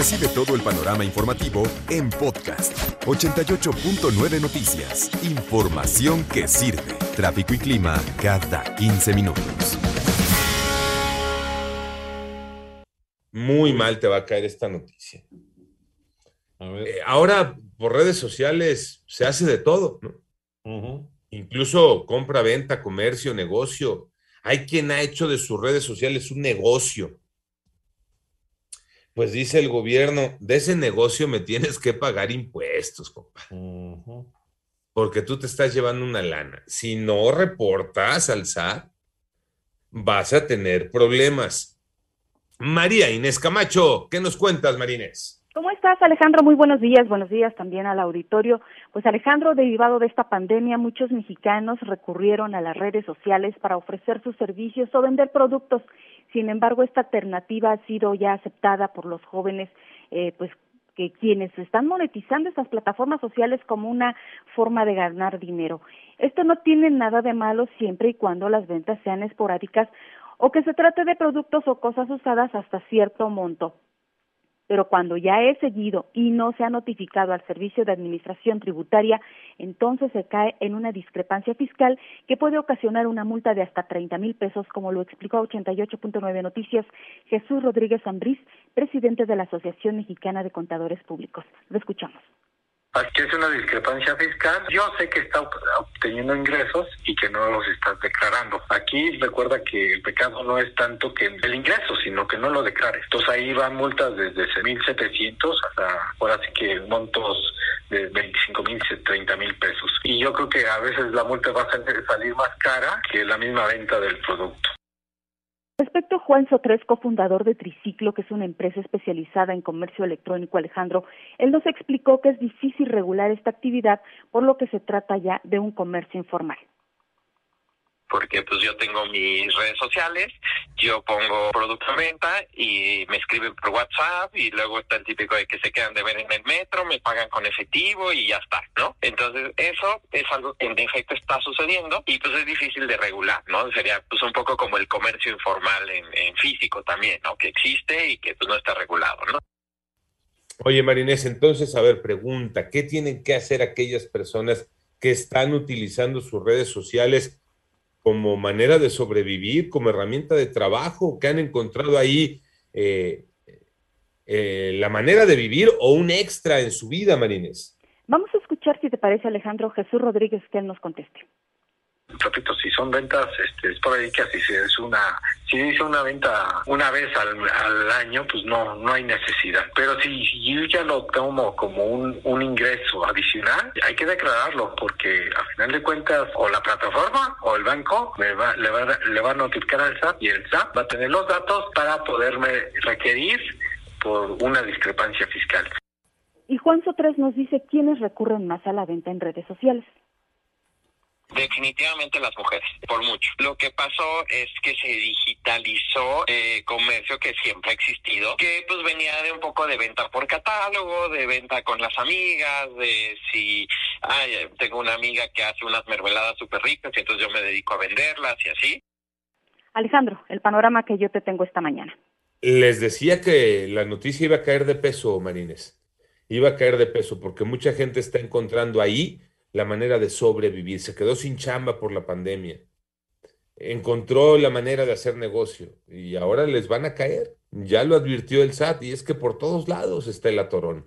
Recibe todo el panorama informativo en podcast 88.9 Noticias. Información que sirve. Tráfico y clima cada 15 minutos. Muy mal te va a caer esta noticia. Eh, ahora, por redes sociales, se hace de todo, ¿no? Incluso compra, venta, comercio, negocio. Hay quien ha hecho de sus redes sociales un negocio. Pues dice el gobierno, de ese negocio me tienes que pagar impuestos, compa. Porque tú te estás llevando una lana. Si no reportas al SAT, vas a tener problemas. María Inés Camacho, ¿qué nos cuentas, Marínez? ¿Cómo estás, Alejandro? Muy buenos días. Buenos días también al auditorio. Pues, Alejandro, derivado de esta pandemia, muchos mexicanos recurrieron a las redes sociales para ofrecer sus servicios o vender productos. Sin embargo, esta alternativa ha sido ya aceptada por los jóvenes, eh, pues que quienes están monetizando estas plataformas sociales como una forma de ganar dinero. Esto no tiene nada de malo siempre y cuando las ventas sean esporádicas o que se trate de productos o cosas usadas hasta cierto monto pero cuando ya es seguido y no se ha notificado al Servicio de Administración Tributaria, entonces se cae en una discrepancia fiscal que puede ocasionar una multa de hasta 30 mil pesos, como lo explicó a 88.9 Noticias Jesús Rodríguez Ambriz, presidente de la Asociación Mexicana de Contadores Públicos. Lo escuchamos. Es una discrepancia fiscal. Yo sé que está obteniendo ingresos y que no los estás declarando. Aquí recuerda que el pecado no es tanto que el ingreso, sino que no lo declares. Entonces ahí van multas desde 1.700 hasta ahora sí que montos de 25 mil, 30 mil pesos. Y yo creo que a veces la multa va a salir más cara que la misma venta del producto. Juan Sotres, cofundador de Triciclo, que es una empresa especializada en comercio electrónico, Alejandro, él nos explicó que es difícil regular esta actividad, por lo que se trata ya de un comercio informal. Porque pues yo tengo mis redes sociales, yo pongo producto en venta y me escriben por WhatsApp y luego está el típico de que se quedan de ver en el me pagan con efectivo y ya está, ¿no? Entonces eso es algo que en efecto está sucediendo y pues es difícil de regular, ¿no? Sería pues un poco como el comercio informal en, físico también, ¿no? Que existe y que pues no está regulado, ¿no? Oye, Marinés, entonces, a ver, pregunta, ¿qué tienen que hacer aquellas personas que están utilizando sus redes sociales como manera de sobrevivir, como herramienta de trabajo, que han encontrado ahí eh, eh, la manera de vivir o un extra en su vida, Marines. Vamos a escuchar, si te parece, Alejandro Jesús Rodríguez, que él nos conteste repito, si son ventas este, esporádicas, si es una, si hice una venta una vez al, al, año, pues no, no hay necesidad. Pero si, yo ya lo tomo como un, un ingreso adicional, hay que declararlo, porque a final de cuentas, o la plataforma o el banco me va, le, va, le va a notificar al SAT y el SAT va a tener los datos para poderme requerir por una discrepancia fiscal. Y Juan Sotres nos dice quiénes recurren más a la venta en redes sociales. Definitivamente las mujeres, por mucho. Lo que pasó es que se digitalizó eh, comercio que siempre ha existido, que pues venía de un poco de venta por catálogo, de venta con las amigas, de si ay, tengo una amiga que hace unas mermeladas súper ricas y entonces yo me dedico a venderlas y así. Alejandro, el panorama que yo te tengo esta mañana. Les decía que la noticia iba a caer de peso, Marines. Iba a caer de peso porque mucha gente está encontrando ahí la manera de sobrevivir, se quedó sin chamba por la pandemia, encontró la manera de hacer negocio y ahora les van a caer. Ya lo advirtió el SAT y es que por todos lados está el atorón.